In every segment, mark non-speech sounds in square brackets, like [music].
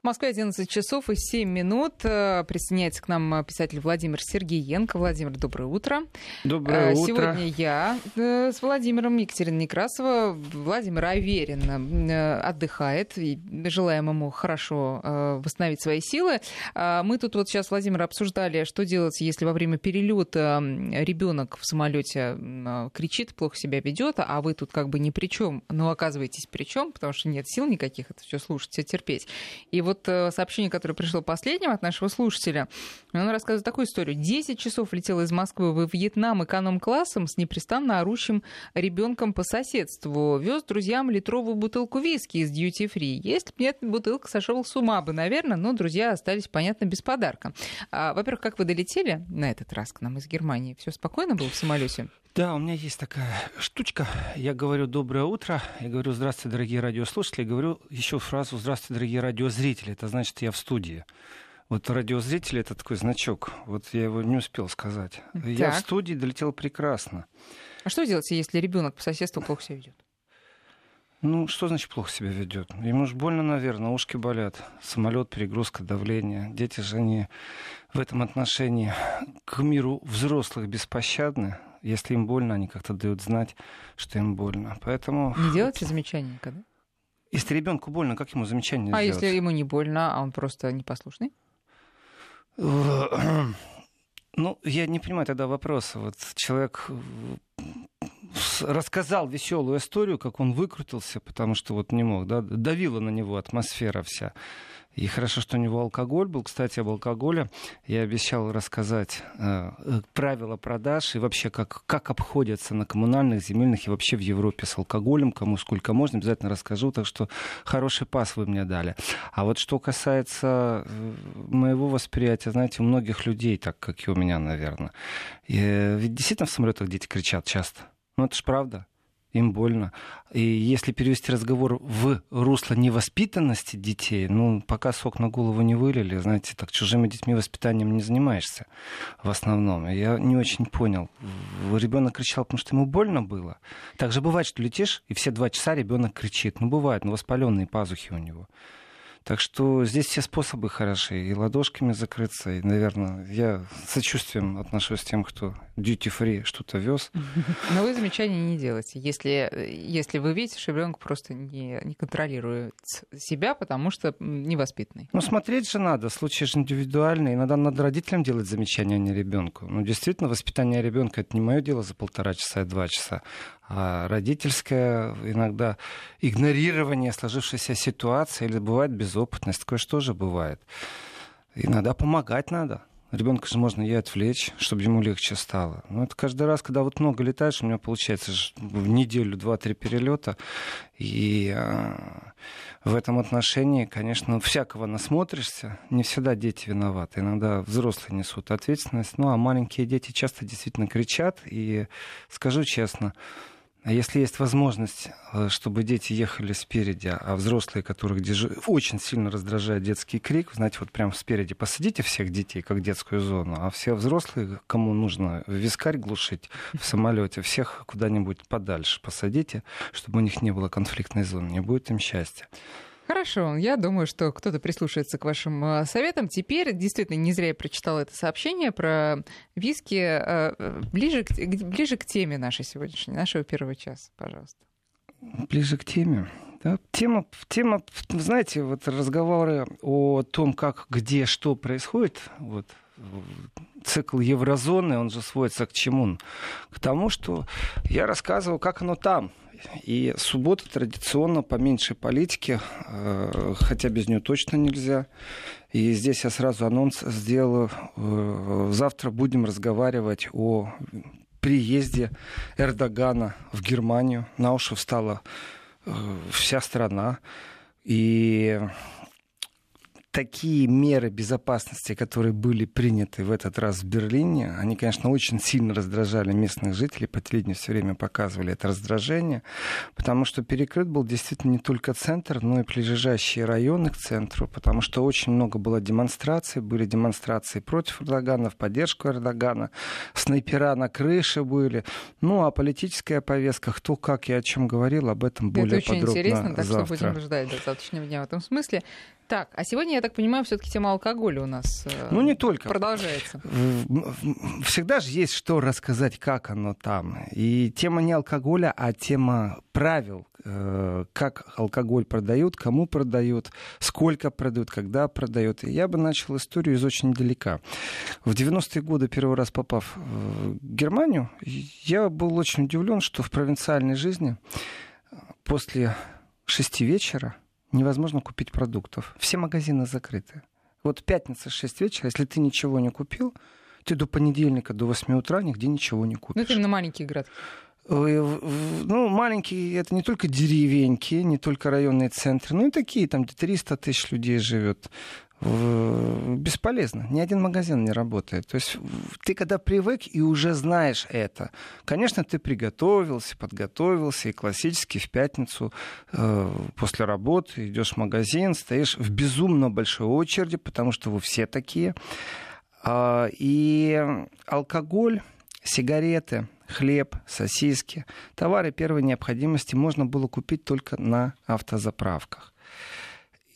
В Москве 11 часов и 7 минут. Э, присоединяется к нам писатель Владимир Сергеенко. Владимир, доброе утро. Доброе утро. Сегодня я э, с Владимиром Екатерина Некрасова. Владимир э, отдыхает. И желаем ему хорошо восстановить свои силы. Мы тут вот сейчас, Владимир, обсуждали, что делать, если во время перелета ребенок в самолете кричит, плохо себя ведет, а вы тут как бы ни при чем, но оказываетесь при чем, потому что нет сил никаких это все слушать, все терпеть. И вот э, сообщение, которое пришло последним от нашего слушателя, он рассказывает такую историю. Десять часов летел из Москвы во Вьетнам эконом-классом с непрестанно орущим ребенком по соседству. Вез друзьям литровую бутылку виски из Duty Free. Если бы нет, бутылка сошел с ума бы, наверное, но друзья остались, понятно, без подарка. А, во-первых, как вы долетели на этот раз к нам из Германии? Все спокойно было в самолете? Да, у меня есть такая штучка. Я говорю доброе утро, я говорю здравствуйте, дорогие радиослушатели, я говорю еще фразу здравствуйте, дорогие радиозрители. Это значит, я в студии. Вот радиозрители это такой значок. Вот я его не успел сказать. Так. Я в студии долетел прекрасно. А что делать, если ребенок по соседству плохо себя ведет? Ну, что значит плохо себя ведет? Ему же больно, наверное, ушки болят, самолет, перегрузка, давление. Дети же они в этом отношении к миру взрослых беспощадны. Если им больно, они как-то дают знать, что им больно. Поэтому... Не делайте замечания никогда? Если ребенку больно, как ему замечание а сделать? Если ему не больно, а он просто непослушный? [clears throat] Ну, я не понимаю тогда вопроса. Вот человек рассказал веселую историю, как он выкрутился, потому что вот не мог, да, давила на него атмосфера вся. И хорошо, что у него алкоголь был. Кстати, об алкоголе я обещал рассказать э, э, правила продаж и вообще, как, как обходятся на коммунальных, земельных и вообще в Европе с алкоголем, кому сколько можно, обязательно расскажу. Так что хороший пас вы мне дали. А вот что касается э, моего восприятия, знаете, у многих людей, так как и у меня, наверное, э, ведь действительно в самолетах дети кричат часто. Ну, это ж правда. Им больно. И если перевести разговор в русло невоспитанности детей, ну, пока сок на голову не вылили, знаете, так чужими детьми воспитанием не занимаешься в основном. Я не очень понял. Ребенок кричал, потому что ему больно было. Так же бывает, что летишь, и все два часа ребенок кричит. Ну, бывает, ну, воспаленные пазухи у него. Так что здесь все способы хороши. И ладошками закрыться, и, наверное, я с сочувствием отношусь к тем, кто duty-free что-то вез. [laughs] Но вы замечания не делаете, если, если вы видите, что ребенок просто не, не контролирует себя, потому что невоспитанный. Ну, смотреть же надо, случай же индивидуальный. Иногда надо родителям делать замечания, а не ребенку. Ну, действительно, воспитание ребенка это не мое дело за полтора часа и два часа а родительское иногда игнорирование сложившейся ситуации или бывает безопытность, такое что же бывает. Иногда помогать надо. Ребенка же можно и отвлечь, чтобы ему легче стало. Но это каждый раз, когда вот много летаешь, у меня получается в неделю два-три перелета. И э, в этом отношении, конечно, всякого насмотришься. Не всегда дети виноваты. Иногда взрослые несут ответственность. Ну, а маленькие дети часто действительно кричат. И скажу честно, а если есть возможность, э, чтобы дети ехали спереди, а взрослые, которых держи... очень сильно раздражает детский крик, знаете, вот прямо спереди посадите всех детей, как детскую зону, а все взрослые, кому нужно вискарь глушить в самолете, всех куда-нибудь подальше посадите, чтобы у них не было конфликтной зоны, не будет им счастья. Хорошо, я думаю, что кто-то прислушается к вашим э, советам. Теперь, действительно, не зря я прочитала это сообщение про виски. Э, ближе к, ближе к теме нашей сегодняшней, нашего первого часа, пожалуйста. Ближе к теме. Да, тема, тема, знаете, вот разговоры о том, как, где, что происходит, вот, цикл еврозоны, он же сводится к чему? К тому, что я рассказывал, как оно там, и суббота традиционно по меньшей политике, э, хотя без нее точно нельзя. И здесь я сразу анонс сделаю. Э, завтра будем разговаривать о приезде Эрдогана в Германию. На уши встала э, вся страна. И такие меры безопасности, которые были приняты в этот раз в Берлине, они, конечно, очень сильно раздражали местных жителей. По телевидению все время показывали это раздражение, потому что перекрыт был действительно не только центр, но и ближайшие районы к центру, потому что очень много было демонстраций. Были демонстрации против Эрдогана, в поддержку Эрдогана. Снайпера на крыше были. Ну, а политическая повестка, кто как и о чем говорил, об этом более это очень подробно интересно, так завтра. что будем ждать до завтрашнего дня в этом смысле. Так, а сегодня, я так понимаю, все-таки тема алкоголя у нас э, ну, не только. продолжается. Всегда же есть что рассказать, как оно там. И тема не алкоголя, а тема правил, э, как алкоголь продают, кому продают, сколько продают, когда продают. И я бы начал историю из очень далека. В 90-е годы, первый раз попав в Германию, я был очень удивлен, что в провинциальной жизни после шести вечера невозможно купить продуктов. Все магазины закрыты. Вот пятница, 6 вечера, если ты ничего не купил, ты до понедельника, до 8 утра нигде ничего не купишь. Ну, это именно маленькие городки. Ну, маленькие, это не только деревеньки, не только районные центры, ну и такие, там, где 300 тысяч людей живет бесполезно. Ни один магазин не работает. То есть ты когда привык и уже знаешь это, конечно, ты приготовился, подготовился, и классически в пятницу э, после работы идешь в магазин, стоишь в безумно большой очереди, потому что вы все такие. Э, и алкоголь, сигареты, хлеб, сосиски, товары первой необходимости можно было купить только на автозаправках.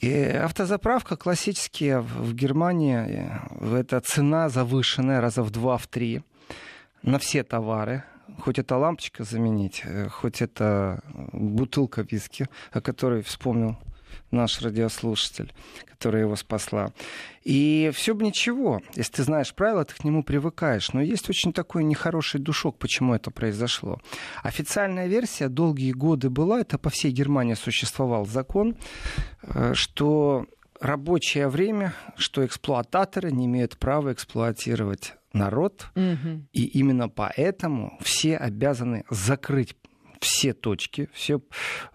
И автозаправка классические в Германии, э, это цена завышенная раза в два, в три на все товары. Хоть это лампочка заменить, э, хоть это бутылка виски, о которой вспомнил наш радиослушатель, которая его спасла. И все бы ничего, если ты знаешь правила, ты к нему привыкаешь. Но есть очень такой нехороший душок, почему это произошло. Официальная версия долгие годы была, это по всей Германии существовал закон, э, что рабочее время, что эксплуататоры не имеют права эксплуатировать народ, угу. и именно поэтому все обязаны закрыть все точки, все,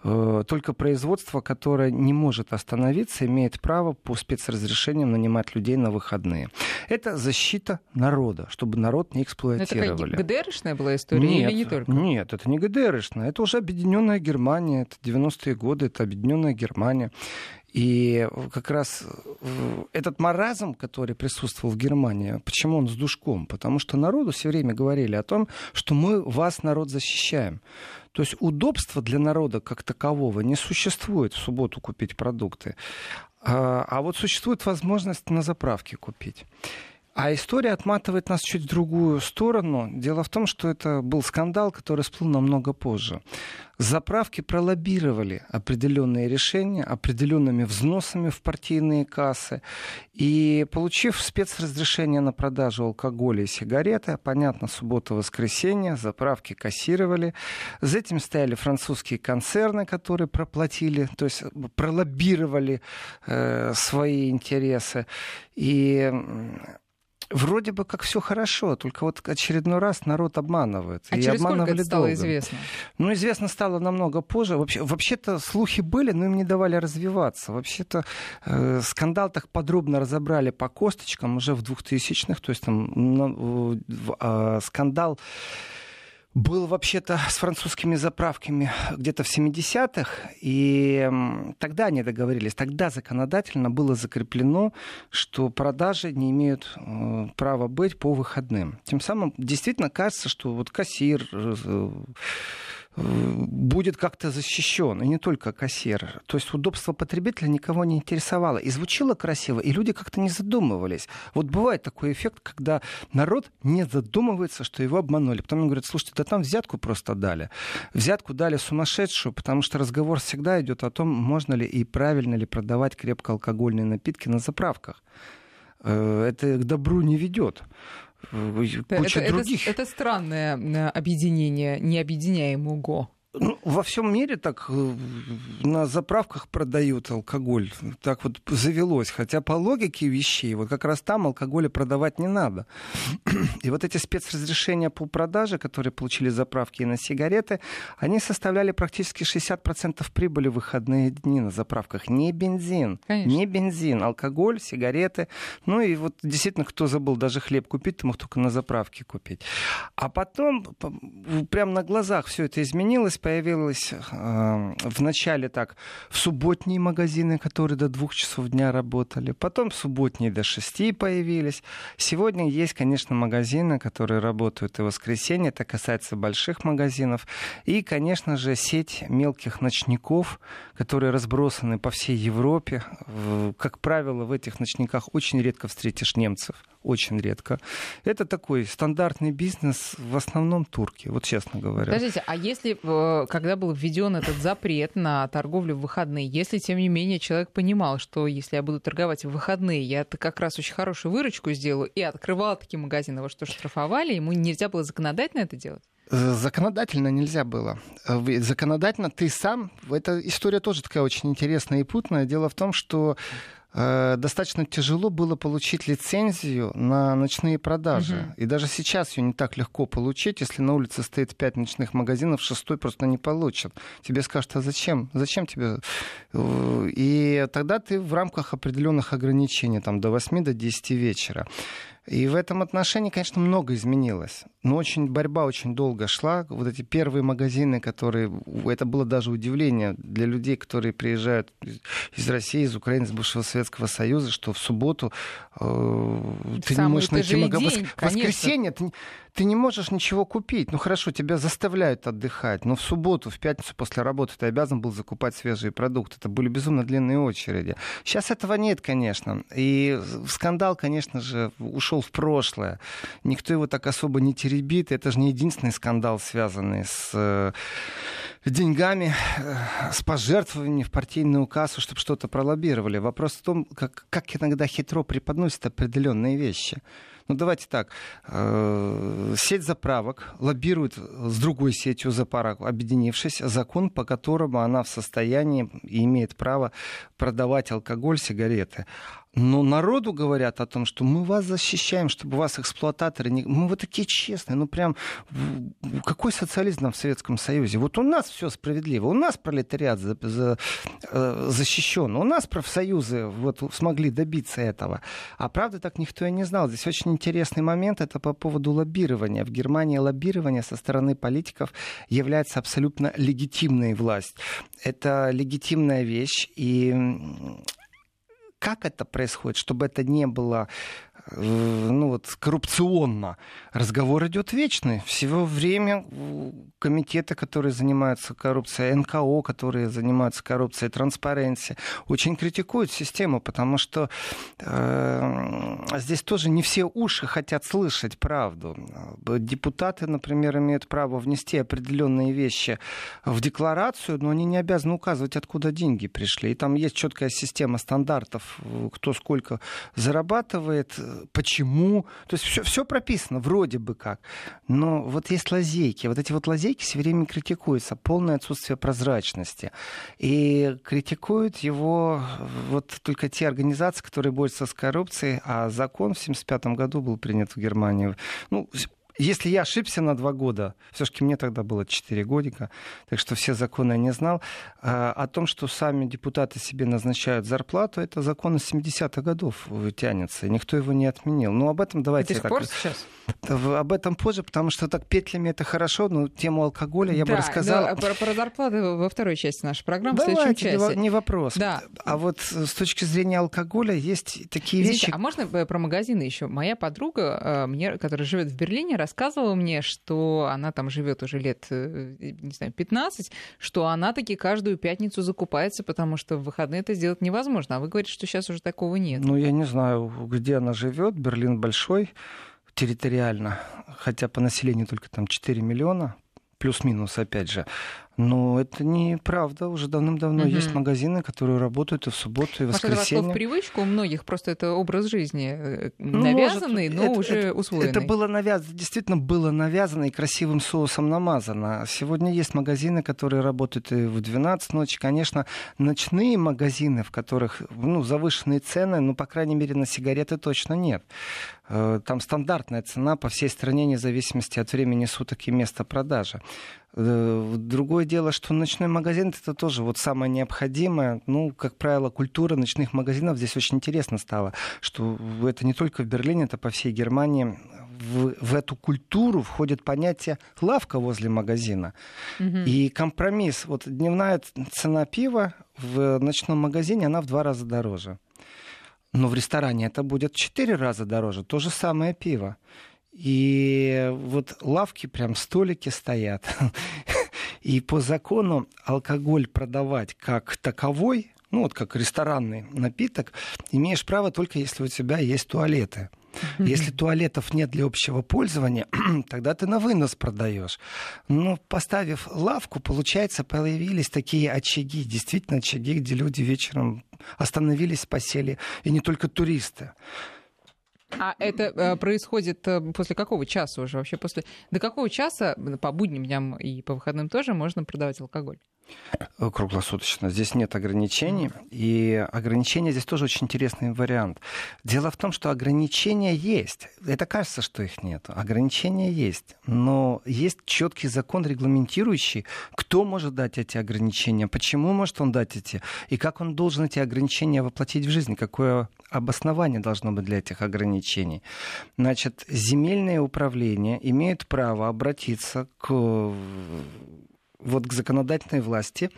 э, только производство, которое не может остановиться, имеет право по спецразрешениям нанимать людей на выходные. Это защита народа, чтобы народ не эксплуатировали. Это ГДРшная была история нет, или не только? Нет, это не ГДРшная, это уже объединенная Германия, это 90-е годы, это объединенная Германия. И как раз э, этот маразм, который присутствовал в Германии, почему он с душком? Потому что народу все время говорили о том, что мы вас, народ, защищаем. То есть удобства для народа как такового не существует в субботу купить продукты. А, а вот существует возможность на заправке купить. А история отматывает нас чуть в другую сторону. Дело в том, что это был скандал, который всплыл намного позже. Заправки пролоббировали определенные решения определенными взносами в партийные кассы. И получив спецразрешение на продажу алкоголя и сигареты, понятно, суббота-воскресенье, заправки кассировали. За этим стояли французские концерны, которые проплатили, то есть пролоббировали э, свои интересы. И Вроде бы как все хорошо, только вот очередной раз народ обманывает. А и через сколько это стало долго. известно? Ну, известно стало намного позже. Вообще, вообще-то слухи были, но им не давали развиваться. Вообще-то э, скандал так подробно разобрали по косточкам уже в 2000-х. То есть там э, э, скандал был вообще-то с французскими заправками где-то в 70-х, и тогда они договорились, тогда законодательно было закреплено, что продажи не имеют э, права быть по выходным. Тем самым действительно кажется, что вот кассир э, будет как-то защищен, и не только кассир. То есть удобство потребителя никого не интересовало. И звучало красиво, и люди как-то не задумывались. Вот бывает такой эффект, когда народ не задумывается, что его обманули. Потом он говорит, слушайте, да там взятку просто дали. Взятку дали сумасшедшую, потому что разговор всегда идет о том, можно ли и правильно ли продавать крепкоалкогольные напитки на заправках. Э, это к добру не ведет куча это, других. Это, это странное э, объединение необъединяемого. Ну, во всем мире так э, на заправках продают алкоголь. Так вот завелось. Хотя по логике вещей, вот как раз там алкоголя продавать не надо. [clears throat] И вот эти спецразрешения по продаже, которые получили заправки и на сигареты, они составляли практически 60% прибыли в выходные дни на заправках. Не бензин. Конечно. Не бензин. Алкоголь, сигареты. Ну и вот действительно, кто забыл даже хлеб купить, ты мог только на заправке купить. А потом прямо на глазах все это изменилось Появилось, появилось э, в начале так, в субботние магазины, которые до двух часов дня работали. Потом в субботние до шести появились. Сегодня есть, конечно, магазины, которые работают и в воскресенье. Это касается больших магазинов. И, конечно же, сеть мелких ночников, которые разбросаны по всей Европе. Как правило, в этих ночниках очень редко встретишь немцев очень редко. Это такой стандартный бизнес, в основном турки, вот честно говоря. Подождите, а если, э, когда был введен этот запрет на торговлю в выходные, если, тем не менее, человек понимал, что если я буду торговать в выходные, я как раз очень хорошую выручку сделаю, и открывал такие магазины, во что штрафовали, ему нельзя было законодательно это делать? Э, законодательно нельзя было. Э, законодательно ты сам... Эта история тоже такая очень интересная и путная. Дело в том, что достаточно тяжело было получить лицензию на ночные продажи. Угу. И даже сейчас ее не так легко получить. Если на улице стоит пять ночных магазинов, шестой просто не получит. Тебе скажут, а зачем? Зачем тебе? Э, и тогда ты в рамках определенных ограничений, там, до 8 до 10 вечера. И в этом отношении, конечно, много изменилось. Но очень борьба очень долго шла. Вот эти первые магазины, которые... Это было даже удивление для людей, которые приезжают из России, из Украины, из бывшего Советского Союза, что в субботу э, ты Самый не можешь найти магазин. Воскресенье ты, ты не можешь ничего купить. Ну хорошо, тебя заставляют отдыхать. Но в субботу, в пятницу после работы ты обязан был закупать свежие продукты. Это были безумно длинные очереди. Сейчас этого нет, конечно. И скандал, конечно же, ушел в прошлое. Никто его так особо не теребит. Это же не единственный скандал, связанный с э, деньгами, э, с пожертвованиями в партийную кассу, чтобы что-то пролоббировали. Вопрос в том, как, как иногда хитро преподносят определенные вещи. Ну, давайте так. Э, сеть заправок лоббирует с другой сетью заправок, объединившись, закон, по которому она в состоянии и имеет право продавать алкоголь, сигареты. Но народу говорят о том, что мы вас защищаем, чтобы вас эксплуататоры не... Мы вот такие честные, ну прям... Какой социализм в Советском Союзе? Вот у нас все справедливо, у нас пролетариат за, за, э, защищен, у нас профсоюзы вот смогли добиться этого. А правда так никто и не знал. Здесь очень интересный момент, это по поводу лоббирования. В Германии лоббирование со стороны политиков является абсолютно легитимной власть. Это легитимная вещь, и как это происходит, чтобы это не было ну вот коррупционно. Разговор идет вечный. Всего время комитеты, которые занимаются коррупцией, НКО, которые занимаются коррупцией, транспаренцией, очень критикуют систему, потому что э, здесь тоже не все уши хотят слышать правду. Депутаты, например, имеют право внести определенные вещи в декларацию, но они не обязаны указывать, откуда деньги пришли. И там есть четкая система стандартов, кто сколько зарабатывает, почему. То есть все, все прописано вроде бы как. Но вот есть лазейки. Вот эти вот лазейки все время критикуются. Полное отсутствие прозрачности. И критикуют его вот только те организации, которые борются с коррупцией. А закон в 1975 году был принят в Германии. Ну, если я ошибся на два года, все-таки мне тогда было 4 годика, так что все законы я не знал, а, о том, что сами депутаты себе назначают зарплату, это закон из 70-х годов тянется, и никто его не отменил. Но об этом давайте... До сих пор сейчас? Об этом позже, потому что так петлями это хорошо, но тему алкоголя я да, бы рассказал. про, про зарплаты во второй части нашей программы, Давайте, в следующем часе. Не вопрос. Да. А вот с точки зрения алкоголя есть такие Извините, вещи... А можно про магазины еще? Моя подруга, э, мне, которая живет в Берлине, рассказывала мне, что она там живет уже лет, э, не знаю, 15, что она таки каждую пятницу закупается, потому что в выходные это сделать невозможно. А вы говорите, что сейчас уже такого нет. Ну, я не знаю, где она живет. Берлин большой территориально, хотя по населению только там 4 миллиона, плюс-минус, опять же. Но это неправда. Уже давным-давно угу. есть магазины, которые работают и в субботу, и в воскресенье. Может, это вошло в привычку у многих, просто это образ жизни э, навязанный, Может, но это, уже это, усвоенный. Это было навязано, действительно было навязано и красивым соусом намазано. Сегодня есть магазины, которые работают и в 12 ночи. Конечно, ночные магазины, в которых ну, завышенные цены, ну, по крайней мере, на сигареты точно нет. Э, там стандартная цена по всей стране, вне зависимости от времени суток и места продажи. Э, другое дело, что ночной магазин это тоже вот самое необходимое. Ну, как правило, культура ночных магазинов здесь очень интересно стала, что это не только в Берлине, это по всей Германии. В, в эту культуру входит понятие лавка возле магазина. Угу. И компромисс. Вот дневная цена пива в ночном магазине, она в два раза дороже. Но в ресторане это будет в четыре раза дороже. То же самое пиво. И вот лавки, прям столики стоят. [laughs] И по закону алкоголь продавать как таковой, ну вот как ресторанный напиток, имеешь право только если у тебя есть туалеты. Если туалетов нет для общего пользования, [clears throat] тогда ты на вынос продаешь. Но поставив лавку, получается, появились такие очаги, действительно очаги, где люди вечером остановились, посели, и не только туристы. А это э, происходит э, после какого часа уже вообще? После... До какого часа по будним дням и по выходным тоже можно продавать алкоголь? Круглосуточно. Здесь нет ограничений. И ограничения здесь тоже очень интересный вариант. Дело в том, что ограничения есть. Это кажется, что их нет. Ограничения есть. Но есть четкий закон, регламентирующий, кто может дать эти ограничения, почему может он дать эти, и как он должен эти ограничения воплотить в жизнь, какое обоснование должно быть для этих ограничений. Значит, земельное управление имеет право обратиться к вот к законодательной власти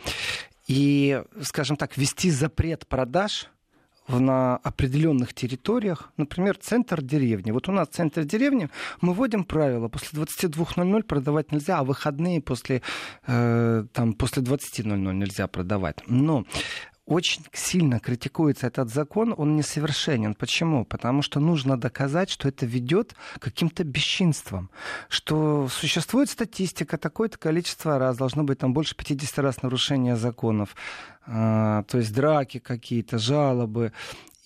и, скажем так, ввести запрет продаж на определенных территориях, например, центр деревни. Вот у нас центр деревни, мы вводим правила, после 22.00 продавать нельзя, а выходные после, э, там, после 20.00 нельзя продавать. Но очень сильно критикуется этот закон, он несовершенен. Почему? Потому что нужно доказать, что это ведет к каким-то бесчинствам, что существует статистика, такое-то количество раз, должно быть там больше 50 раз нарушения законов, а, то есть драки какие-то, жалобы.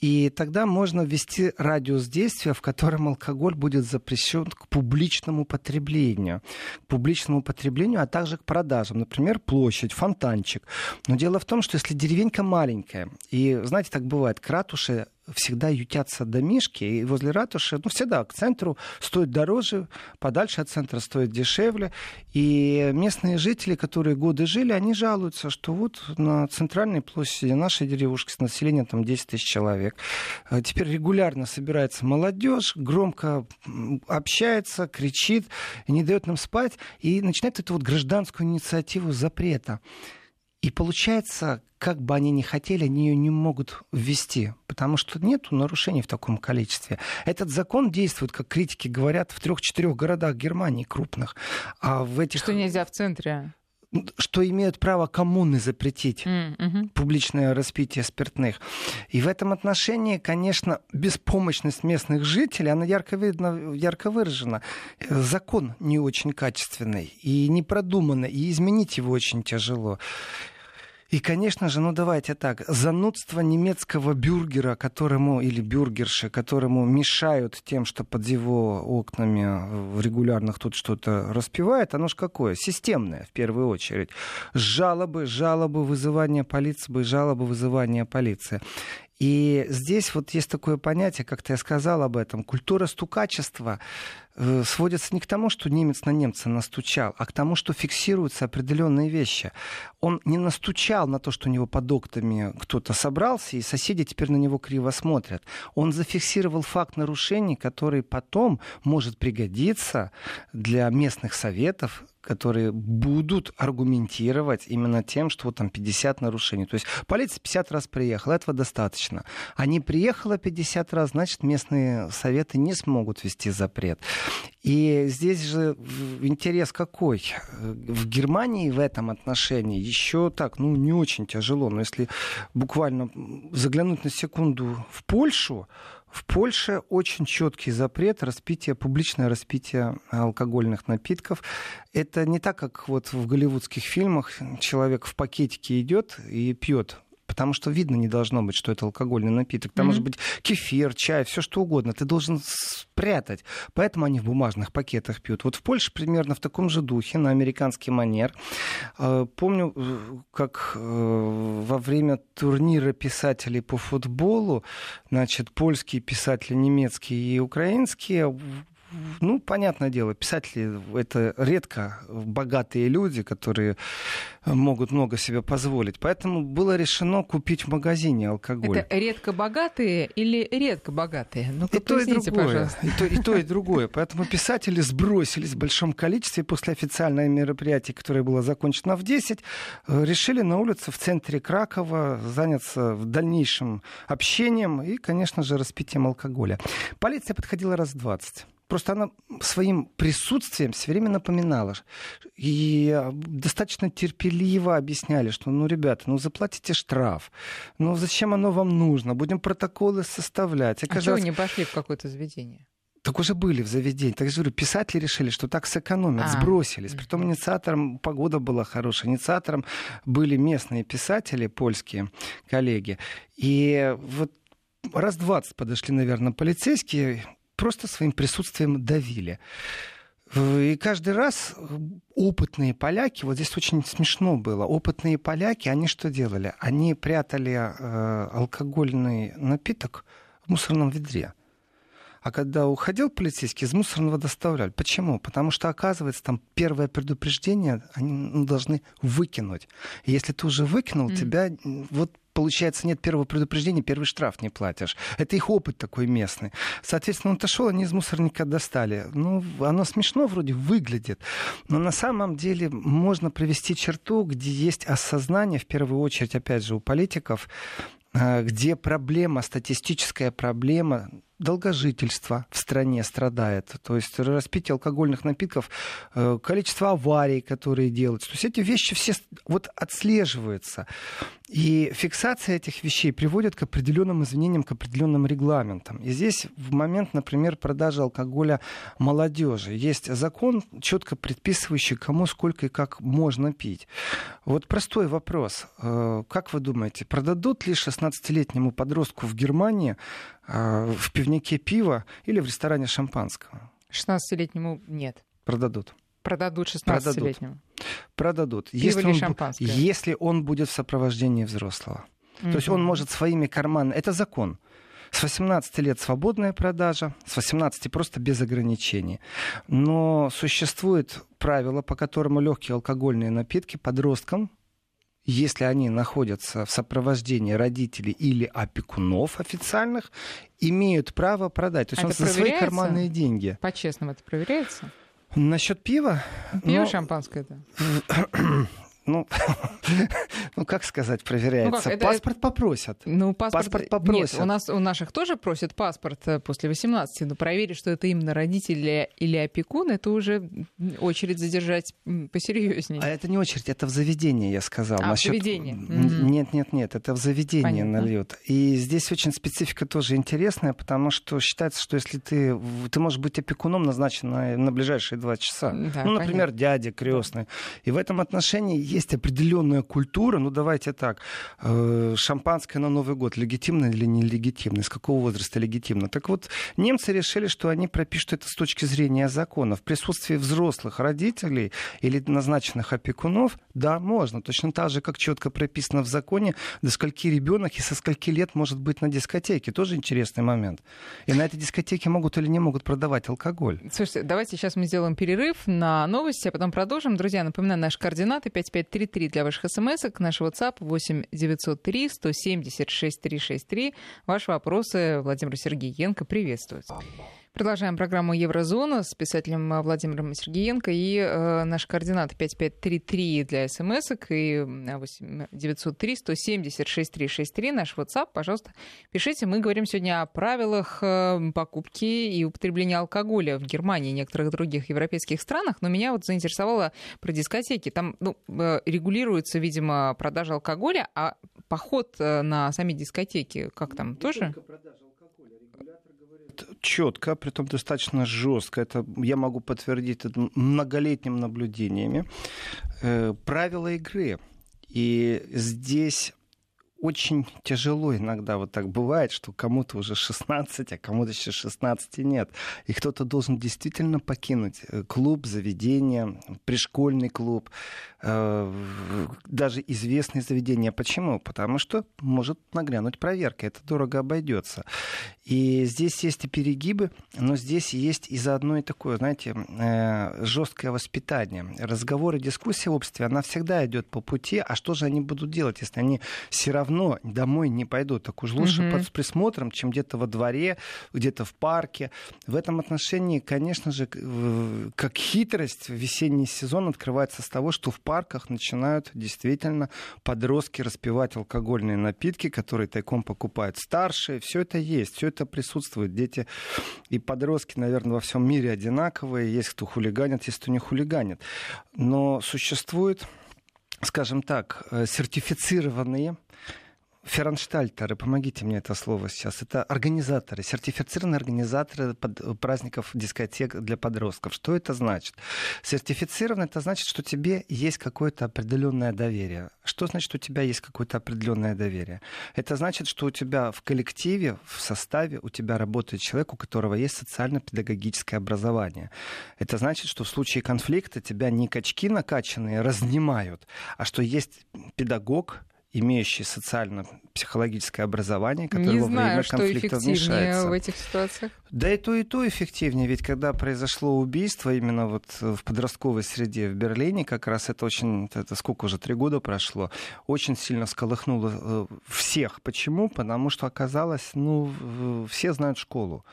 И тогда можно ввести радиус действия, в котором алкоголь будет запрещен к публичному потреблению. К публичному потреблению, а также к продажам. Например, площадь, фонтанчик. Но дело в том, что если деревенька маленькая, и, знаете, так бывает, к ратуше всегда ютятся домишки, и возле ратуши, ну, всегда к центру стоит дороже, подальше от центра стоит дешевле. И местные жители, которые годы жили, они жалуются, что вот на центральной площади нашей деревушки с населением там 10 тысяч человек. А теперь регулярно собирается молодежь, громко общается, кричит, не дает нам спать, и начинает эту вот гражданскую инициативу запрета. И получается, как бы они ни хотели, они ее не могут ввести, потому что нет нарушений в таком количестве. Этот закон действует, как критики говорят, в трех-четырех городах Германии крупных. А в этих... Что нельзя в центре? что имеют право коммуны запретить mm-hmm. публичное распитие спиртных. И в этом отношении, конечно, беспомощность местных жителей, она ярко, видно, ярко выражена. Закон не очень качественный и не продуманный, и изменить его очень тяжело. И, конечно же, ну давайте так, занудство немецкого бюргера, которому, или бюргерши, которому мешают тем, что под его окнами регулярных тут что-то распевает, оно ж какое? Системное, в первую очередь. Жалобы, жалобы, вызывание полиции, жалобы, вызывание полиции. И здесь вот есть такое понятие, как-то я сказал об этом, культура стукачества сводится не к тому, что немец на немца настучал, а к тому, что фиксируются определенные вещи. Он не настучал на то, что у него под окнами кто-то собрался, и соседи теперь на него криво смотрят. Он зафиксировал факт нарушений, который потом может пригодиться для местных советов, которые будут аргументировать именно тем, что вот там 50 нарушений. То есть полиция 50 раз приехала, этого достаточно. А не приехала 50 раз, значит, местные советы не смогут вести запрет. И здесь же интерес какой? В Германии в этом отношении еще так, ну, не очень тяжело. Но если буквально заглянуть на секунду в Польшу, в Польше очень четкий запрет распития, публичное распитие алкогольных напитков. Это не так, как вот в голливудских фильмах человек в пакетике идет и пьет потому что видно не должно быть, что это алкогольный напиток. Там mm-hmm. может быть кефир, чай, все что угодно. Ты должен спрятать. Поэтому они в бумажных пакетах пьют. Вот в Польше примерно в таком же духе, на американский манер. Э, помню, э, как э, во время турнира писателей по футболу, значит, польские писатели, немецкие и украинские ну, понятное дело, писатели — это редко богатые люди, которые могут много себе позволить. Поэтому было решено купить в магазине алкоголь. Это редко богатые или редко богатые? ну и то, и другое. И то, и то, и другое. Поэтому писатели сбросились в большом количестве после официального мероприятия, которое было закончено в 10, э, решили на улице в центре Кракова заняться в дальнейшем общением и, конечно же, распитием алкоголя. Полиция подходила раз 20. Просто она своим присутствием все время напоминала. И а, достаточно терпеливо объясняли, что, ну, ребята, ну, заплатите штраф. Ну, зачем оно вам нужно? Будем протоколы составлять. И а чего раз... не пошли в какое-то заведение? Так уже были в заведении. Так же говорю, писатели решили, что так сэкономят, а. сбросились. Притом инициатором погода была хорошая. Инициатором были местные писатели, польские коллеги. И вот раз двадцать подошли, наверное, полицейские, просто своим присутствием давили. И каждый раз опытные поляки, вот здесь очень смешно было, опытные поляки, они что делали? Они прятали э, алкогольный напиток в мусорном ведре. А когда уходил полицейский, из мусорного доставляли. Почему? Потому что, оказывается, там первое предупреждение они ну, должны выкинуть. И если ты уже выкинул, mm. тебя вот получается, нет первого предупреждения, первый штраф не платишь. Это их опыт такой местный. Соответственно, он отошел, они из мусорника достали. Ну, оно смешно вроде выглядит, но на самом деле можно провести черту, где есть осознание, в первую очередь, опять же, у политиков, э, где проблема, статистическая проблема долгожительство в стране страдает. То есть распитие алкогольных напитков, э, количество аварий, которые делаются. То есть эти вещи все вот отслеживаются. И фиксация этих вещей приводит к определенным изменениям, к определенным регламентам. И здесь в момент, например, продажи алкоголя молодежи есть закон, четко предписывающий, кому сколько и как можно пить. Вот простой вопрос. Э, как вы думаете, продадут ли 16-летнему подростку в Германии в пивнике пива или в ресторане шампанского? 16-летнему нет. Продадут. Продадут 16-летнему. Продадут. Пиво если, он, шампанское? если он будет в сопровождении взрослого. Mm-hmm. То есть он может своими карманами... Это закон. С 18 лет свободная продажа, с 18 просто без ограничений. Но существует правило, по которому легкие алкогольные напитки подросткам, если они находятся в сопровождении родителей или опекунов официальных, имеют право продать. То есть а он за свои карманные деньги. По-честному это проверяется? Насчет пива? Пиво ну, шампанское, да. [clears throat] [clears throat] ну, [laughs] ну, как сказать, проверяется. Ну, как? Это, паспорт попросят. Ну, паспорт, паспорт попросят. Нет, у нас у наших тоже просят паспорт э, после 18, но проверить, что это именно родители или опекун, это уже очередь задержать посерьезнее. А это не очередь, это в заведении, я сказал. А, Насчет... в заведении? Нет, нет, нет, это в заведении нальют. И здесь очень специфика тоже интересная, потому что считается, что если ты, ты можешь быть опекуном назначен на, на ближайшие два часа. Да, ну, например, понятно. дядя крестный. И в этом отношении есть определенная культура, ну давайте так, э, шампанское на Новый год легитимно или нелегитимно, из какого возраста легитимно. Так вот, немцы решили, что они пропишут это с точки зрения закона. В присутствии взрослых родителей или назначенных опекунов, да, можно. Точно так же, как четко прописано в законе, до скольки ребенок и со скольки лет может быть на дискотеке. Тоже интересный момент. И на этой дискотеке могут или не могут продавать алкоголь. Слушайте, давайте сейчас мы сделаем перерыв на новости, а потом продолжим. Друзья, напоминаю, наши координаты 55 5533 для ваших смс, наш WhatsApp 8 903 176 363. Ваши вопросы Владимир Сергеенко приветствуются. Продолжаем программу «Еврозона» с писателем Владимиром Сергеенко. И э, наши координаты 5533 для смс и 8 903 176 363 наш WhatsApp. Пожалуйста, пишите. Мы говорим сегодня о правилах э, покупки и употребления алкоголя в Германии и некоторых других европейских странах. Но меня вот заинтересовало про дискотеки. Там ну, э, регулируется, видимо, продажа алкоголя, а поход э, на сами дискотеки, как там, тоже? Продажа четко, при том достаточно жестко, это я могу подтвердить это многолетними наблюдениями, э, правила игры. И здесь очень тяжело иногда вот так бывает, что кому-то уже 16, а кому-то еще 16 нет. И кто-то должен действительно покинуть э, клуб, заведение, пришкольный клуб, э, даже известные заведения. Почему? Потому что может нагрянуть проверка, это дорого обойдется. И здесь есть и перегибы, но здесь есть и заодно и такое, знаете, э, жесткое воспитание. Разговоры, дискуссия в обществе, она всегда идет по пути, а что же они будут делать, если они все равно домой не пойдут? Так уж лучше mm-hmm. под присмотром, чем где-то во дворе, где-то в парке. В этом отношении, конечно же, как хитрость, весенний сезон открывается с того, что в парках начинают действительно подростки распивать алкогольные напитки, которые тайком покупают старшие. Все это есть, все это присутствует. Дети и подростки, наверное, во всем мире одинаковые. Есть кто хулиганит, есть кто не хулиганит. Но существует, скажем так, э, сертифицированные Ферранштальтеры, помогите мне это слово сейчас. Это организаторы, сертифицированные организаторы под, праздников дискотек для подростков. Что это значит? Сертифицированный это значит, что тебе есть какое-то определенное доверие. Что значит, у тебя есть какое-то определенное доверие? Это значит, что у тебя в коллективе, в составе у тебя работает человек, у которого есть социально-педагогическое образование. Это значит, что в случае конфликта тебя не качки накачанные разнимают, а что есть педагог, имеющий социально-психологическое образование, которое Не во знаю, время что конфликта вмешается. в этих ситуациях. Да и то, и то эффективнее, ведь когда произошло убийство именно вот в подростковой среде в Берлине, как раз это очень, это сколько уже, три года прошло, очень сильно сколыхнуло э, всех. Почему? Потому что оказалось, ну, все знают школу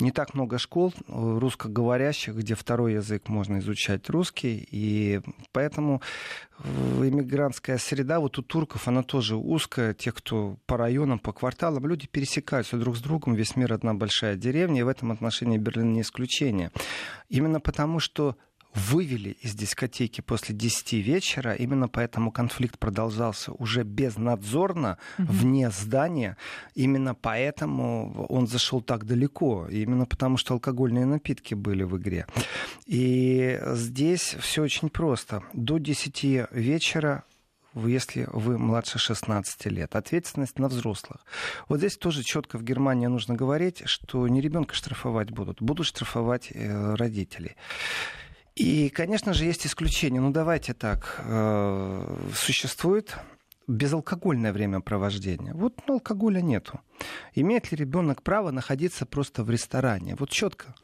не так много школ э, русскоговорящих, где второй язык можно изучать русский, и поэтому э, иммигрантская среда вот у турков, она тоже узкая, те, кто по районам, по кварталам, люди пересекаются друг с другом, весь мир одна большая деревня, и в этом отношении Берлин не исключение. Именно потому, что вывели из дискотеки после 10 вечера. Именно поэтому конфликт продолжался уже безнадзорно, угу. вне здания. Именно поэтому он зашел так далеко. Именно потому, что алкогольные напитки были в игре. И здесь все очень просто. До 10 вечера если вы младше 16 лет. Ответственность на взрослых. Вот здесь тоже четко в Германии нужно говорить, что не ребенка штрафовать будут, будут штрафовать э, родителей. И, конечно же, есть исключения. Ну, давайте так. Э, существует безалкогольное времяпровождение. Вот ну, алкоголя нету. Имеет ли ребенок право находиться просто в ресторане? Вот четко.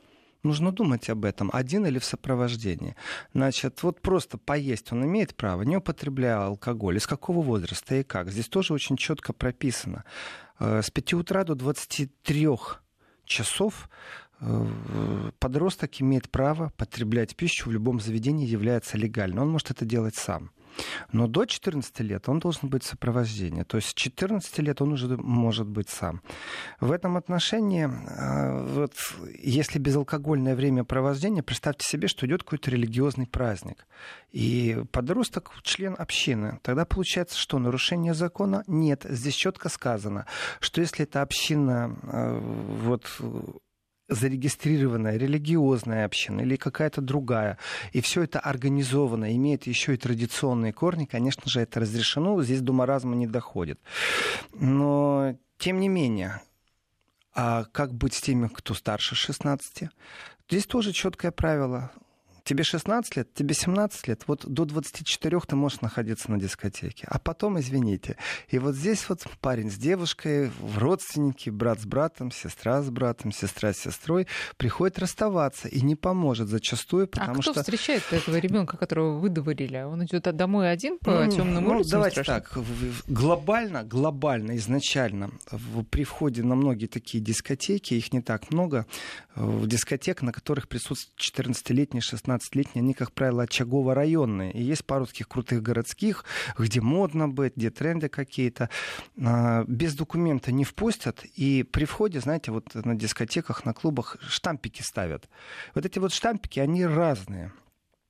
Нужно думать об этом, один или в сопровождении. Значит, вот просто поесть он имеет право, не употребляя алкоголь. Из какого возраста и как? Здесь тоже очень четко прописано. Э, с 5 утра до 23 часов подросток имеет право потреблять пищу в любом заведении, является легально. Он может это делать сам. Но до 14 лет он должен быть в сопровождении. То есть с 14 лет он уже может быть сам. В этом отношении, э, вот, если безалкогольное времяпровождение, представьте себе, что идет какой-то религиозный праздник. И подросток член общины. Тогда получается, что нарушение закона нет. Здесь четко сказано, что если эта община э, вот, зарегистрированная религиозная община или какая-то другая, и все это организовано, имеет еще и традиционные корни, конечно же, это разрешено, здесь до маразма не доходит. Но, тем не менее, а как быть с теми, кто старше 16? Здесь тоже четкое правило тебе 16 лет, тебе 17 лет, вот до 24 ты можешь находиться на дискотеке. А потом, извините, и вот здесь вот парень с девушкой, родственники, брат с братом, сестра с братом, сестра с сестрой, приходит расставаться и не поможет зачастую, а потому а кто что... встречает этого ребенка, которого выдворили? Он идет домой один по ну, темным ну, улицам? Давайте страшно? так, глобально, глобально, изначально, при входе на многие такие дискотеки, их не так много, в дискотек, на которых присутствуют 14-летние, 16-летние, они, как правило, очагово-районные. И есть пару таких крутых городских, где модно быть, где тренды какие-то. А, без документа не впустят. И при входе, знаете, вот на дискотеках, на клубах штампики ставят. Вот эти вот штампики, они разные.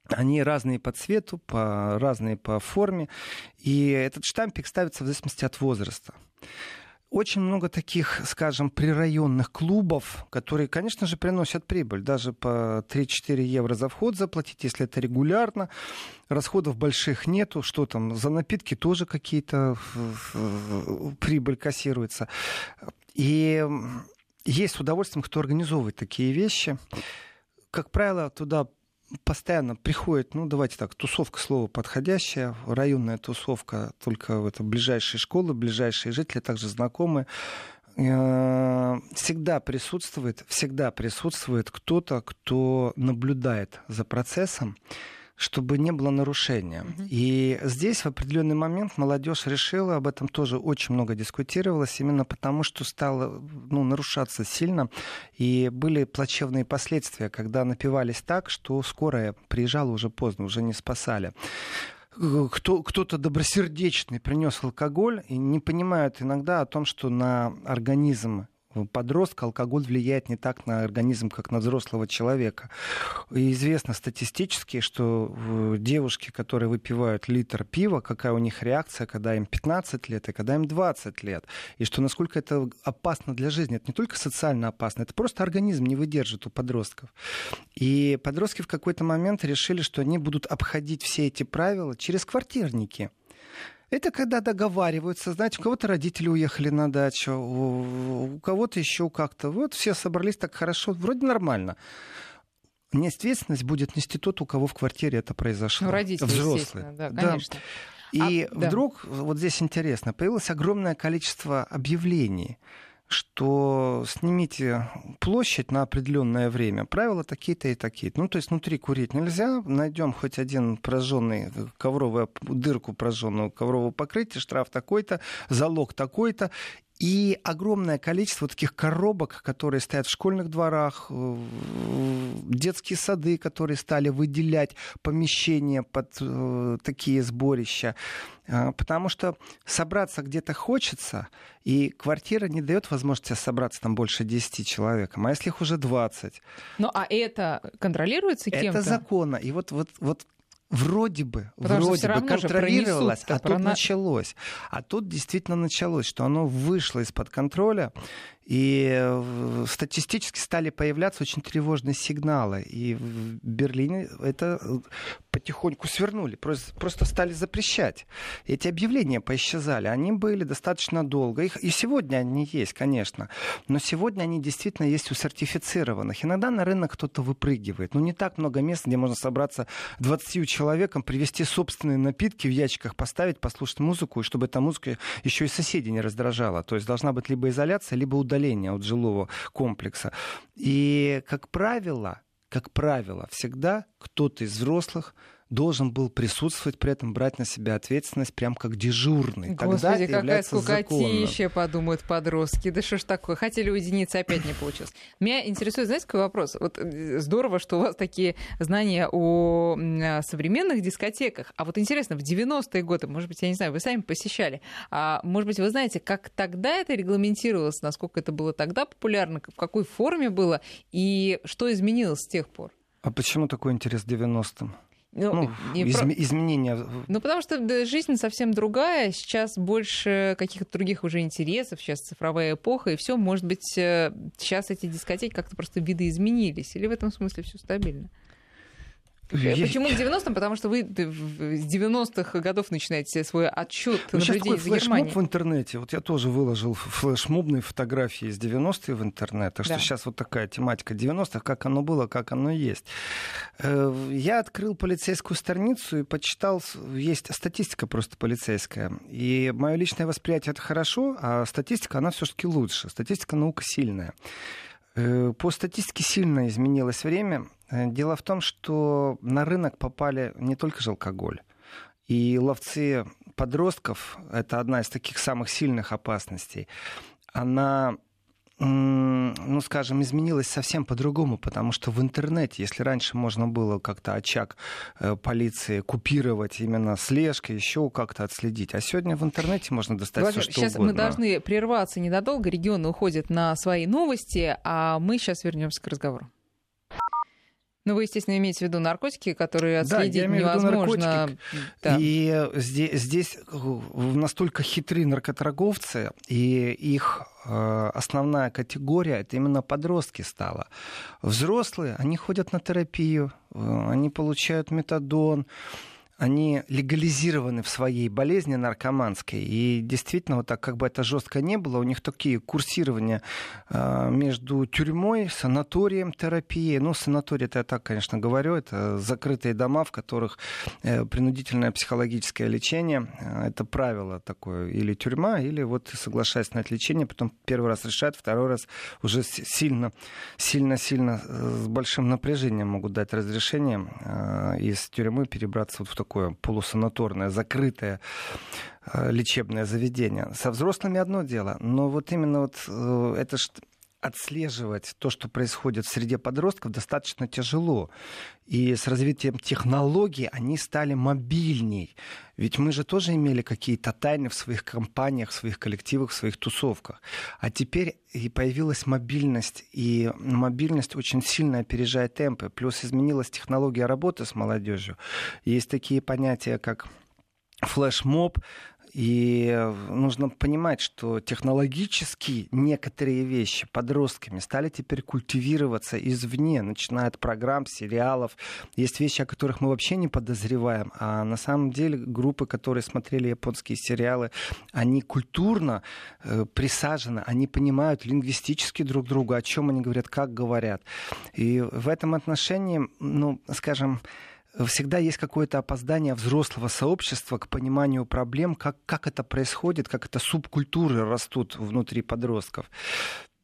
Они разные по цвету, по, разные по форме. И этот штампик ставится в зависимости от возраста очень много таких, скажем, прирайонных клубов, которые, конечно же, приносят прибыль. Даже по 3-4 евро за вход заплатить, если это регулярно. Расходов больших нету. Что там, за напитки тоже какие-то прибыль кассируется. И есть удовольствием, кто организовывает такие вещи. Как правило, туда постоянно приходит, ну, давайте так, тусовка слово подходящее, районная тусовка, только это ближайшие школы, ближайшие жители, также знакомые. Э, всегда присутствует, всегда присутствует кто-то, кто наблюдает за процессом, чтобы не было нарушения. Mm-hmm. И здесь в определенный момент молодежь решила, об этом тоже очень много дискутировалось, именно потому что стало ну, нарушаться сильно, и были плачевные последствия, когда напивались так, что скорая приезжала уже поздно, уже не спасали кто, кто-то добросердечный принес алкоголь и не понимают иногда о том, что на организм подростка алкоголь влияет не так на организм, как на взрослого человека. И известно статистически, что девушки, которые выпивают литр пива, какая у них реакция, когда им 15 лет и когда им 20 лет. И что насколько это опасно для жизни. Это не только социально опасно, это просто организм не выдержит у подростков. И подростки в какой-то момент решили, что они будут обходить все эти правила через квартирники. Это когда договариваются, знаете, у кого-то родители уехали на дачу, у, кого-то еще как-то. Вот все собрались так хорошо, вроде нормально. Не ответственность будет нести тот, у кого в квартире это произошло. Ну, родители, Взрослые. да, конечно. Да. И а, вдруг, да. вот здесь интересно, появилось огромное количество объявлений что снимите площадь на определенное время. Правила такие-то и такие-то. Ну, то есть внутри курить нельзя. Найдем хоть один прожженный ковровую дырку прожженного коврового покрытия, штраф такой-то, залог такой-то. И огромное количество таких коробок, которые стоят в школьных дворах, э, детские сады, которые стали выделять помещения под э, такие сборища. А, потому что собраться где-то хочется, и квартира не дает возможности собраться там больше 10 человек. А если их уже 20? Ну, а это контролируется кем-то? Это законно. И вот, вот, вот вроде бы, Потому вроде бы контролировалось, а тут началось. А тут действительно началось, что оно вышло из-под контроля, и э, статистически стали появляться очень тревожные сигналы. И в Берлине это э, потихоньку свернули, просто, просто стали запрещать. Эти объявления поисчезали. Они были достаточно долго. Их, и сегодня они есть, конечно. Но сегодня они действительно есть у сертифицированных. Иногда на рынок кто-то выпрыгивает. Но ну, не так много мест, где можно собраться 20 человеком, привезти собственные напитки в ящиках, поставить, послушать музыку, и чтобы эта музыка еще и соседей не раздражала. То есть должна быть либо изоляция, либо удаление удаления от жилого комплекса. И, как правило, как правило, всегда кто-то из взрослых должен был присутствовать, при этом брать на себя ответственность прям как дежурный. Господи, Тогда какая скукотища, подумают подростки. Да что ж такое? Хотели уединиться, опять не получилось. Меня интересует, знаете, какой вопрос? Вот э, здорово, что у вас такие знания о современных дискотеках. А вот интересно, в 90-е годы, может быть, я не знаю, вы сами посещали, а может быть, вы знаете, как тогда это регламентировалось, насколько это было тогда популярно, в какой форме было, и что изменилось с тех пор? А почему такой интерес к 90-м? Ну, ну изм... про... изменения. Ну, потому что жизнь совсем другая. Сейчас больше каких-то других уже интересов. Сейчас цифровая эпоха, и все, может быть, сейчас э, эти дискотеки как-то просто виды изменились. Или в этом смысле все стабильно? Почему к 90-м? Потому что вы с 90-х годов начинаете свой отчет ну, наблюдений за Германией. в интернете. Вот я тоже выложил флешмобные фотографии из 90-е в интернет. Так что да. сейчас вот такая тематика 90-х, как оно было, как оно есть. Э, я открыл полицейскую страницу и почитал, есть статистика просто полицейская. И мое личное восприятие это хорошо, а статистика, она все-таки лучше. Статистика наука сильная. Э, по статистике сильно изменилось время. Э, дело в том, что на рынок попали не только же алкоголь. И ловцы подростков, это одна из таких самых сильных опасностей, она ну, скажем, изменилось совсем по-другому, потому что в интернете, если раньше можно было как-то очаг э, полиции купировать именно слежкой, еще как-то отследить, а сегодня в интернете можно достать Владимир, все, что сейчас угодно. мы должны прерваться ненадолго, регионы уходят на свои новости, а мы сейчас вернемся к разговору. Ну, вы, естественно, имеете в виду наркотики, которые отследить да, я имею невозможно. Да. И здесь, здесь настолько хитрые наркоторговцы, и их э, основная категория это именно подростки стала. Взрослые, они ходят на терапию, э, они получают метадон, они легализированы в своей болезни наркоманской. И действительно, вот так как бы это жестко не было, у них такие курсирования э, между тюрьмой, санаторием, терапией. Ну, санаторий, это я так, конечно, говорю, это закрытые дома, в которых э, принудительное психологическое лечение. Э, это правило такое. Или тюрьма, или вот ты соглашаешься на это лечение, потом первый раз решают, второй раз уже сильно, сильно, сильно с большим напряжением могут дать разрешение из тюрьмы перебраться вот в такую такое полусанаторное, закрытое э, лечебное заведение. Со взрослыми одно дело, но вот именно вот э, это отслеживать то, что происходит в среде подростков, достаточно тяжело. И с развитием технологий они стали мобильней. Ведь мы же тоже имели какие-то тайны в своих компаниях, в своих коллективах, в своих тусовках. А теперь и появилась мобильность, и мобильность очень сильно опережает темпы. Плюс изменилась технология работы с молодежью. Есть такие понятия, как флешмоб, и нужно понимать, что технологически некоторые вещи подростками стали теперь культивироваться извне, начиная от программ, сериалов. Есть вещи, о которых мы вообще не подозреваем. А на самом деле группы, которые смотрели японские сериалы, они культурно э, присажены, они понимают лингвистически друг друга, о чем они говорят, как говорят. И в этом отношении, ну, скажем, всегда есть какое-то опоздание взрослого сообщества к пониманию проблем, как, как это происходит, как это субкультуры растут внутри подростков.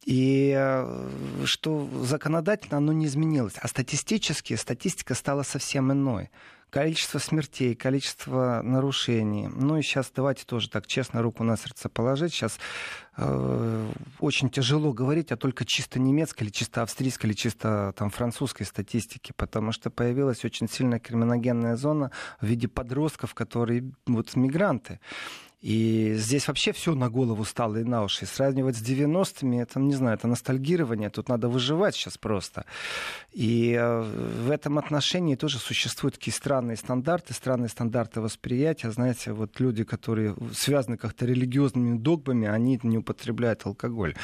И э, что законодательно оно не изменилось. А статистически статистика стала совсем иной количество смертей, количество нарушений. Ну и сейчас давайте тоже так честно руку на сердце положить. Сейчас э, очень тяжело говорить о только чисто немецкой или чисто австрийской или чисто там французской статистике, потому что появилась очень сильная криминогенная зона в виде подростков, которые вот мигранты. И здесь вообще все на голову стало и на уши. сравнивать с 90-ми, это, не знаю, это ностальгирование. Тут надо выживать сейчас просто. И э, в этом отношении тоже существуют такие странные стандарты, странные стандарты восприятия. Знаете, вот люди, которые связаны как-то религиозными догмами, они не употребляют алкоголь.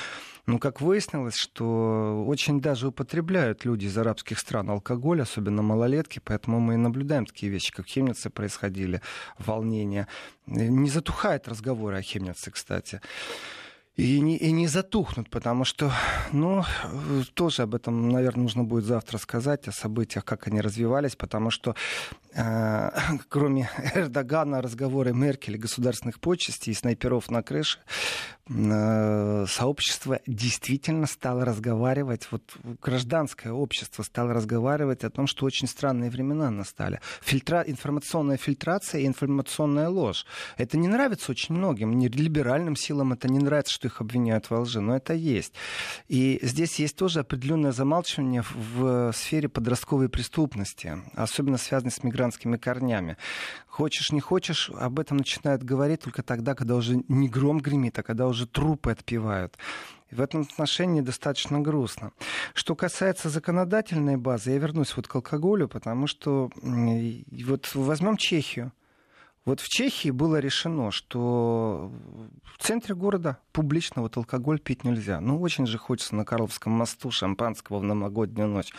Но как выяснилось, что очень даже употребляют люди из арабских стран алкоголь, особенно малолетки, поэтому мы и наблюдаем такие вещи, как химницы происходили, волнения. Не затухает разговоры о химнице, кстати и не, и не затухнут, потому что, ну, тоже об этом, наверное, нужно будет завтра сказать, о событиях, как они развивались, потому что э, кроме Эрдогана, разговоры Меркель, государственных почестей и снайперов на крыше, э, сообщество действительно стало разговаривать, вот гражданское общество стало разговаривать о том, что очень странные времена настали. Фильтра... Информационная фильтрация и информационная ложь. Это не нравится очень многим, не либеральным силам это не нравится, что их обвиняют во лжи, но это есть. И здесь есть тоже определенное замалчивание в сфере подростковой преступности, особенно связанной с мигрантскими корнями. Хочешь, не хочешь, об этом начинают говорить только тогда, когда уже не гром гремит, а когда уже трупы отпевают. И в этом отношении достаточно грустно. Что касается законодательной базы, я вернусь вот к алкоголю, потому что вот возьмем Чехию. Вот в Чехии было решено, что в центре города публично вот алкоголь пить нельзя. Ну, очень же хочется на Карловском мосту шампанского в новогоднюю ночь.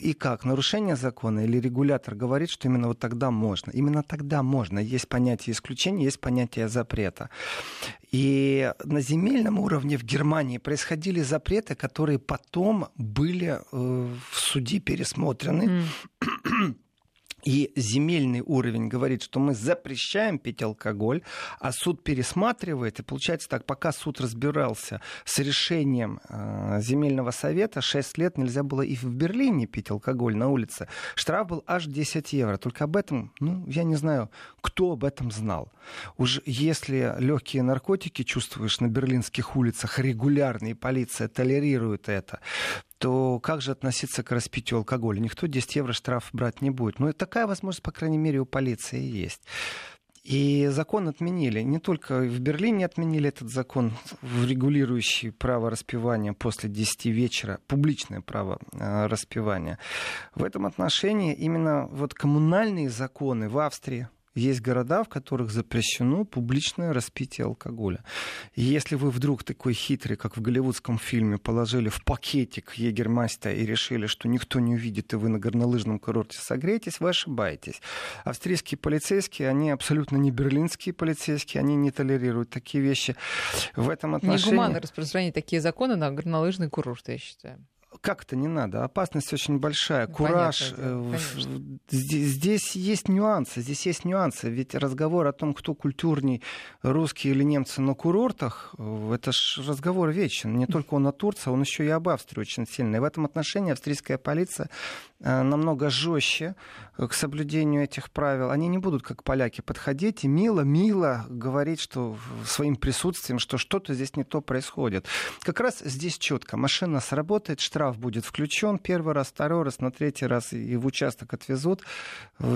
И как? Нарушение закона или регулятор говорит, что именно вот тогда можно? Именно тогда можно. Есть понятие исключения, есть понятие запрета. И на земельном уровне в Германии происходили запреты, которые потом были э, в суде пересмотрены. Mm. [clears throat] [clears throat] И земельный уровень говорит, что мы запрещаем пить алкоголь, а суд пересматривает. И получается так, пока суд разбирался с решением э, земельного совета, 6 лет нельзя было и в Берлине пить алкоголь на улице. Штраф был аж 10 евро. Только об этом, ну, я не знаю, кто об этом знал. Уж если легкие наркотики чувствуешь на берлинских улицах регулярно, и полиция толерирует это, то как же относиться к распитию алкоголя? Никто 10 евро штраф брать не будет. Но ну, такая возможность, по крайней мере, у полиции есть. И закон отменили. Не только в Берлине отменили этот закон, регулирующий право распивания после 10 вечера, публичное право э, распивания. В этом отношении именно вот коммунальные законы в Австрии, есть города, в которых запрещено публичное распитие алкоголя. И если вы вдруг такой хитрый, как в голливудском фильме, положили в пакетик егермастера и решили, что никто не увидит, и вы на горнолыжном курорте согреетесь, вы ошибаетесь. Австрийские полицейские, они абсолютно не берлинские полицейские, они не толерируют такие вещи. В этом отношении... Негуманно распространить такие законы на горнолыжный курорт, я считаю как это не надо? Опасность очень большая. Ну, Кураж. Э, здесь, здесь есть нюансы. Здесь есть нюансы. Ведь разговор о том, кто культурней, русские или немцы на курортах, э, это ж разговор вечен. Не только он о Турции, он еще и об Австрии очень сильный. И в этом отношении австрийская полиция намного жестче к соблюдению этих правил. Они не будут, как поляки, подходить и мило-мило говорить что своим присутствием, что что-то здесь не то происходит. Как раз здесь четко. Машина сработает, штраф будет включен первый раз, второй раз, на третий раз и в участок отвезут.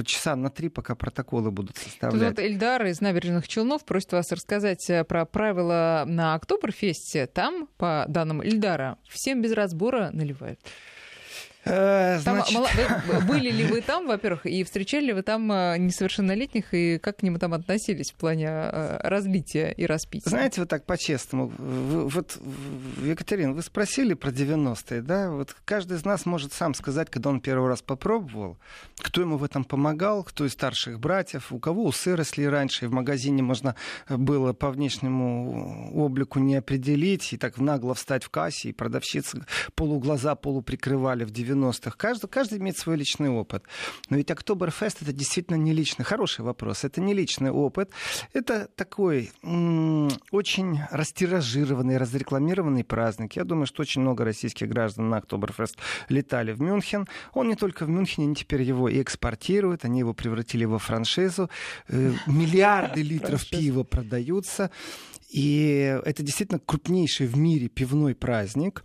Часа на три, пока протоколы будут составлять. Тут вот Эльдар из набережных Челнов просит вас рассказать э, про правила на Октоберфесте. Там, по данным Эльдара, всем без разбора наливают. Э, значит... Там, [laughs] были ли вы там, во-первых, и встречали ли вы там э, несовершеннолетних, и как к ним там относились в плане э, разлития и распития? Знаете, вот так по-честному, вот, Екатерина, вы спросили про 90-е, да? Вот каждый из нас может сам сказать, когда он первый раз попробовал, кто ему в этом помогал, кто из старших братьев, у кого усы росли раньше, и в магазине можно было по внешнему облику не определить, и так нагло встать в кассе, и продавщицы полуглаза полуприкрывали в 90 90-х. Каждый, каждый имеет свой личный опыт. Но ведь Октоберфест это действительно не личный. Хороший вопрос. Это не личный опыт. Это такой м- очень растиражированный, разрекламированный праздник. Я думаю, что очень много российских граждан на Октоберфест летали в Мюнхен. Он не только в Мюнхене, они теперь его и экспортируют. Они его превратили во франшизу. Э, миллиарды [laughs] литров пива продаются. И это действительно крупнейший в мире пивной праздник.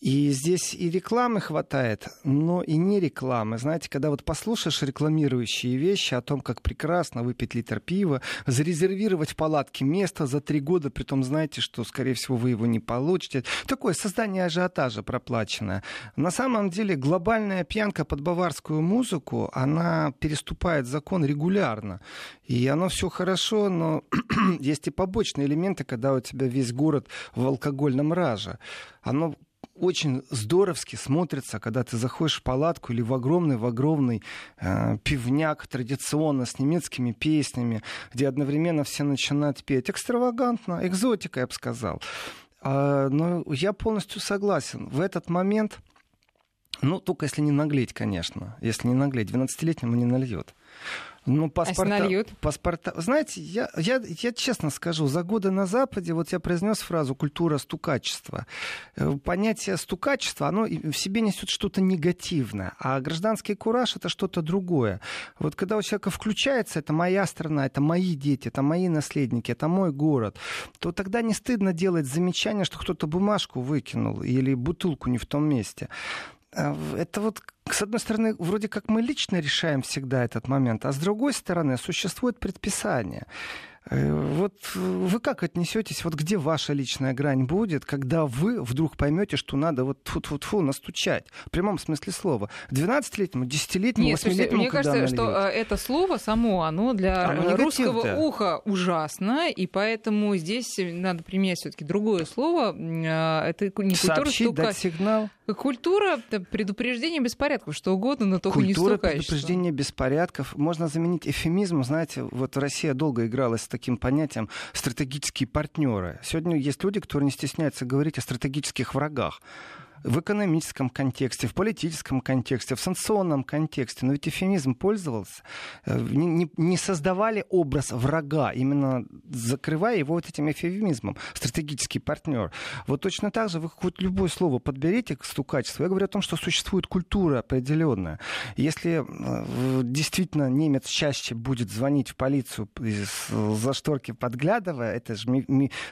И здесь и рекламы хватает, но и не рекламы. Знаете, когда вот послушаешь рекламирующие вещи о том, как прекрасно выпить литр пива, зарезервировать в палатке место за три года, при том знаете, что, скорее всего, вы его не получите. Такое создание ажиотажа проплаченное. На самом деле глобальная пьянка под баварскую музыку, она переступает закон регулярно. И оно все хорошо, но [clears throat] есть и побочные элементы, когда у тебя весь город в алкогольном раже. Оно очень здоровски смотрится, когда ты заходишь в палатку или в огромный, в огромный э, пивняк традиционно с немецкими песнями, где одновременно все начинают петь. Экстравагантно, экзотика, я бы сказал. А, но я полностью согласен. В этот момент, ну, только если не наглеть, конечно. Если не наглеть, 12-летнему не нальет. Ну, паспорта, а нальют? паспорта. Знаете, я, я, я честно скажу, за годы на Западе, вот я произнес фразу «культура стукачества». Э, понятие стукачества, оно в себе несет что-то негативное, а гражданский кураж — это что-то другое. Вот когда у человека включается «это моя страна, это мои дети, это мои наследники, это мой город», то тогда не стыдно делать замечание, что кто-то бумажку выкинул или бутылку не в том месте. Э, это вот с одной стороны, вроде как мы лично решаем всегда этот момент, а с другой стороны, существует предписание. Э, вот вы как отнесетесь, вот где ваша личная грань будет, когда вы вдруг поймете, что надо вот тут вот фу настучать, в прямом смысле слова. 12-летнему, 10-летнему, 8-летнему, Мне кажется, что э, это слово само, оно для оно русского уха ужасно, и поэтому здесь надо применять все-таки другое слово. Э, это не культура Сообщить, дать сигнал. Культура предупреждения беспорядков, что угодно, но только Культура не Культура предупреждения беспорядков. Можно заменить эфемизм. Знаете, вот Россия долго игралась с таким понятием стратегические партнеры. Сегодня есть люди, которые не стесняются говорить о стратегических врагах в экономическом контексте, в политическом контексте, в санкционном контексте. Но ведь эфемизм пользовался. Э, не, не создавали образ врага, именно закрывая его вот этим эфемизмом. Стратегический партнер. Вот точно так же вы хоть любое слово подберите к стукачеству. Я говорю о том, что существует культура определенная. Если э, действительно немец чаще будет звонить в полицию за шторки подглядывая, это же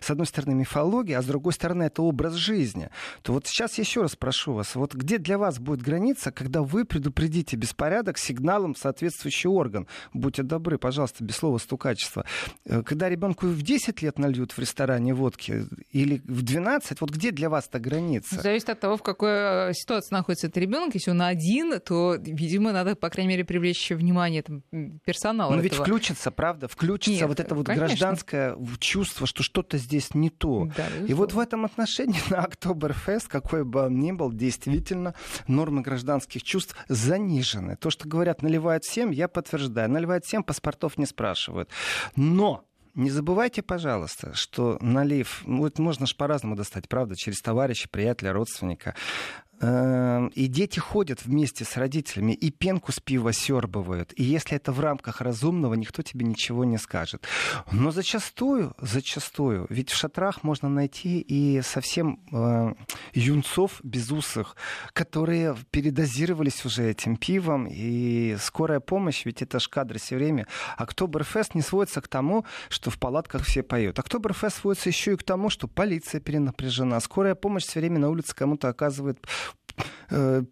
с одной стороны мифология, а с другой стороны это образ жизни, то вот сейчас есть еще раз прошу вас, вот где для вас будет граница, когда вы предупредите беспорядок сигналом соответствующий орган? Будьте добры, пожалуйста, без слова стукачества. Э, когда ребенку в 10 лет нальют в ресторане водки или в 12, вот где для вас эта граница? Зависит от того, в какой э, ситуации находится этот ребенок. Если он один, то, видимо, надо, по крайней мере, привлечь внимание там, персонала. Но этого. ведь включится, правда, включится Нет, вот это вот конечно. гражданское чувство, что что-то здесь не то. Да, и вот в этом отношении [laughs] на Октоберфест, какой бы он был, действительно нормы гражданских чувств занижены. То, что говорят, наливают всем, я подтверждаю. Наливают всем, паспортов не спрашивают. Но не забывайте, пожалуйста, что налив, ну, это можно же по-разному достать, правда, через товарища, приятеля, родственника. Эм, и дети ходят вместе с родителями и пенку с пива сербывают. И если это в рамках разумного, никто тебе ничего не скажет. Но зачастую, зачастую, ведь в шатрах можно найти и совсем э, юнцов безусых, которые передозировались уже этим пивом. И скорая помощь, ведь это ж кадры все время. Октоберфест не сводится к тому, что в палатках все поют. Октоберфест сводится еще и к тому, что полиция перенапряжена. Скорая помощь все время на улице кому-то оказывает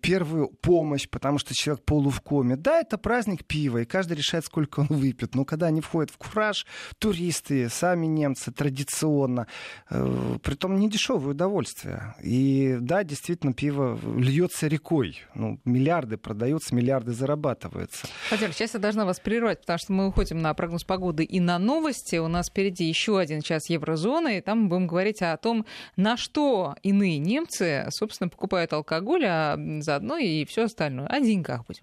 первую помощь, потому что человек полу в коме. Да, это праздник пива, и каждый решает, сколько он выпьет. Но когда они входят в кураж, туристы, сами немцы традиционно, э, притом не дешевое удовольствие. И да, действительно, пиво льется рекой. Ну, миллиарды продаются, миллиарды зарабатываются. Владимир, сейчас я должна вас прервать, потому что мы уходим на прогноз погоды и на новости. У нас впереди еще один час еврозоны, и там будем говорить о том, на что иные немцы, собственно, покупают алкоголь, а заодно и все остальное. О деньгах будем